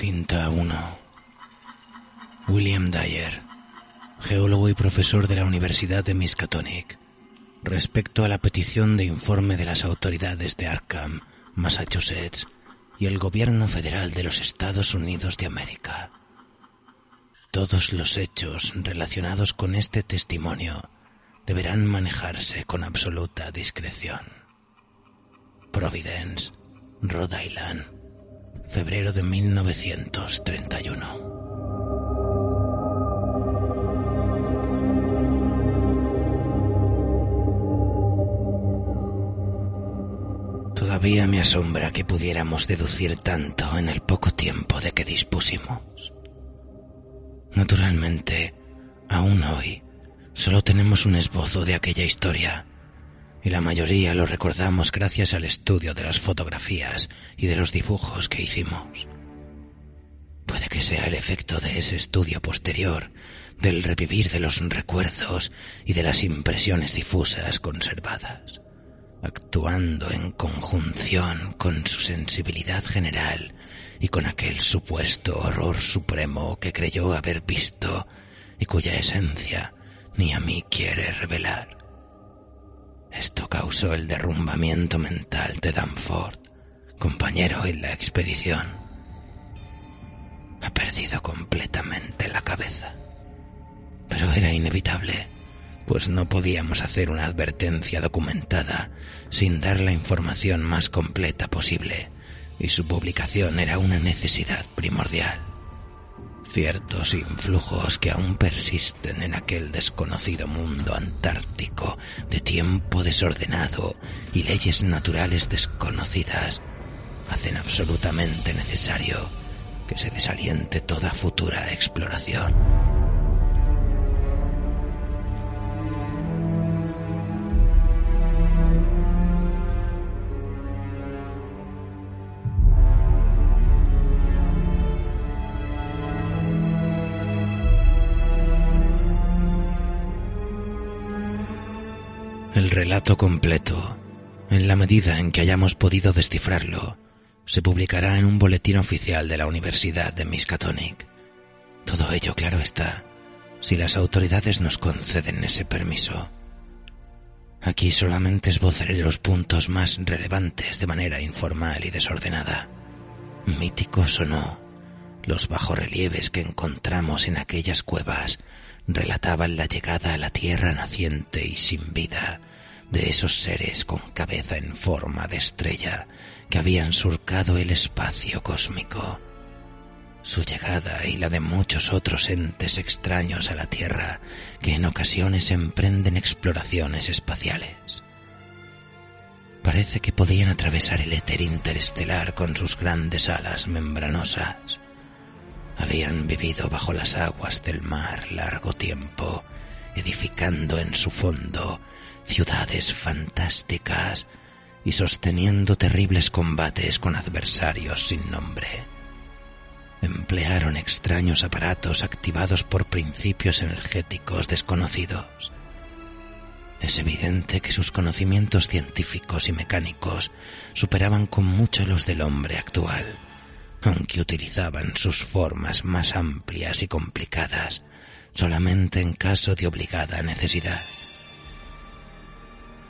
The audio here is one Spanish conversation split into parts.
Cinta 1. William Dyer, geólogo y profesor de la Universidad de Miskatonic, respecto a la petición de informe de las autoridades de Arkham, Massachusetts, y el gobierno federal de los Estados Unidos de América. Todos los hechos relacionados con este testimonio deberán manejarse con absoluta discreción. Providence, Rhode Island, febrero de 1931. Todavía me asombra que pudiéramos deducir tanto en el poco tiempo de que dispusimos. Naturalmente, aún hoy, solo tenemos un esbozo de aquella historia, y la mayoría lo recordamos gracias al estudio de las fotografías y de los dibujos que hicimos. Puede que sea el efecto de ese estudio posterior, del revivir de los recuerdos y de las impresiones difusas conservadas actuando en conjunción con su sensibilidad general y con aquel supuesto horror supremo que creyó haber visto y cuya esencia ni a mí quiere revelar. El derrumbamiento mental de Danford, compañero en la expedición. Ha perdido completamente la cabeza. Pero era inevitable pues no podíamos hacer una advertencia documentada sin dar la información más completa posible, y su publicación era una necesidad primordial. Ciertos influjos que aún persisten en aquel desconocido mundo antártico de tiempo desordenado y leyes naturales desconocidas hacen absolutamente necesario que se desaliente toda futura exploración. El relato completo, en la medida en que hayamos podido descifrarlo, se publicará en un boletín oficial de la Universidad de Miskatonic. Todo ello, claro está, si las autoridades nos conceden ese permiso. Aquí solamente esbozaré los puntos más relevantes de manera informal y desordenada. Míticos o no, los bajorrelieves que encontramos en aquellas cuevas relataban la llegada a la tierra naciente y sin vida de esos seres con cabeza en forma de estrella que habían surcado el espacio cósmico. Su llegada y la de muchos otros entes extraños a la Tierra que en ocasiones emprenden exploraciones espaciales. Parece que podían atravesar el éter interestelar con sus grandes alas membranosas. Habían vivido bajo las aguas del mar largo tiempo, edificando en su fondo ciudades fantásticas y sosteniendo terribles combates con adversarios sin nombre. Emplearon extraños aparatos activados por principios energéticos desconocidos. Es evidente que sus conocimientos científicos y mecánicos superaban con mucho los del hombre actual, aunque utilizaban sus formas más amplias y complicadas solamente en caso de obligada necesidad.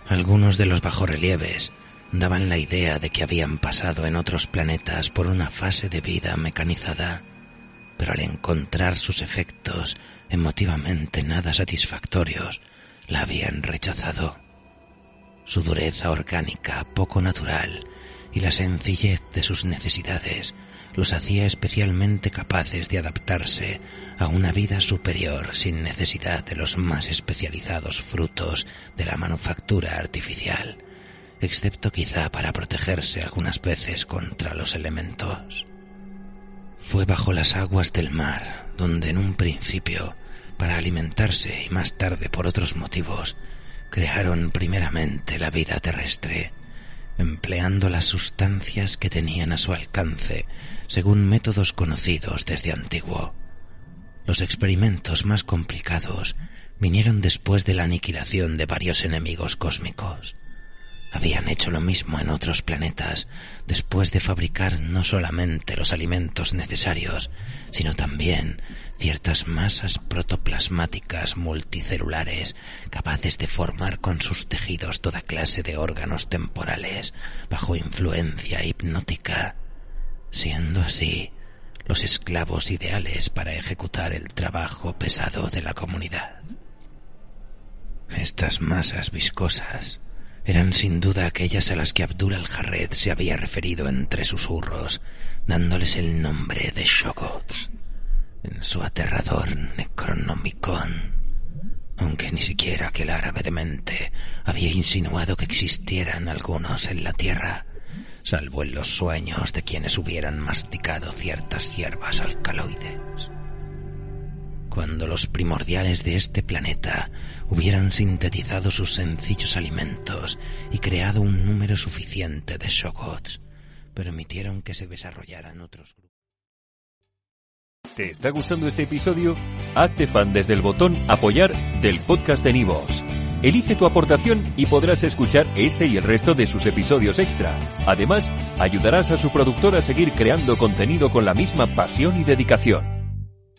Algunos de los bajorrelieves daban la idea de que habían pasado en otros planetas por una fase de vida mecanizada, pero al encontrar sus efectos emotivamente nada satisfactorios, la habían rechazado. Su dureza orgánica poco natural y la sencillez de sus necesidades los hacía especialmente capaces de adaptarse a una vida superior sin necesidad de los más especializados frutos de la manufactura artificial, excepto quizá para protegerse algunas veces contra los elementos. Fue bajo las aguas del mar donde en un principio, para alimentarse y más tarde por otros motivos, crearon primeramente la vida terrestre, empleando las sustancias que tenían a su alcance según métodos conocidos desde antiguo. Los experimentos más complicados vinieron después de la aniquilación de varios enemigos cósmicos. Habían hecho lo mismo en otros planetas después de fabricar no solamente los alimentos necesarios, sino también ciertas masas protoplasmáticas multicelulares capaces de formar con sus tejidos toda clase de órganos temporales bajo influencia hipnótica, siendo así los esclavos ideales para ejecutar el trabajo pesado de la comunidad. Estas masas viscosas eran sin duda aquellas a las que Abdul al-Jarred se había referido entre susurros, dándoles el nombre de Shogots en su aterrador Necronomicon, aunque ni siquiera aquel árabe demente había insinuado que existieran algunos en la tierra, salvo en los sueños de quienes hubieran masticado ciertas hierbas alcaloides. Cuando los primordiales de este planeta hubieran sintetizado sus sencillos alimentos y creado un número suficiente de Shogots, permitieron que se desarrollaran otros grupos. ¿Te está gustando este episodio? Hazte fan desde el botón Apoyar del podcast de Nivos. Elige tu aportación y podrás escuchar este y el resto de sus episodios extra. Además, ayudarás a su productor a seguir creando contenido con la misma pasión y dedicación.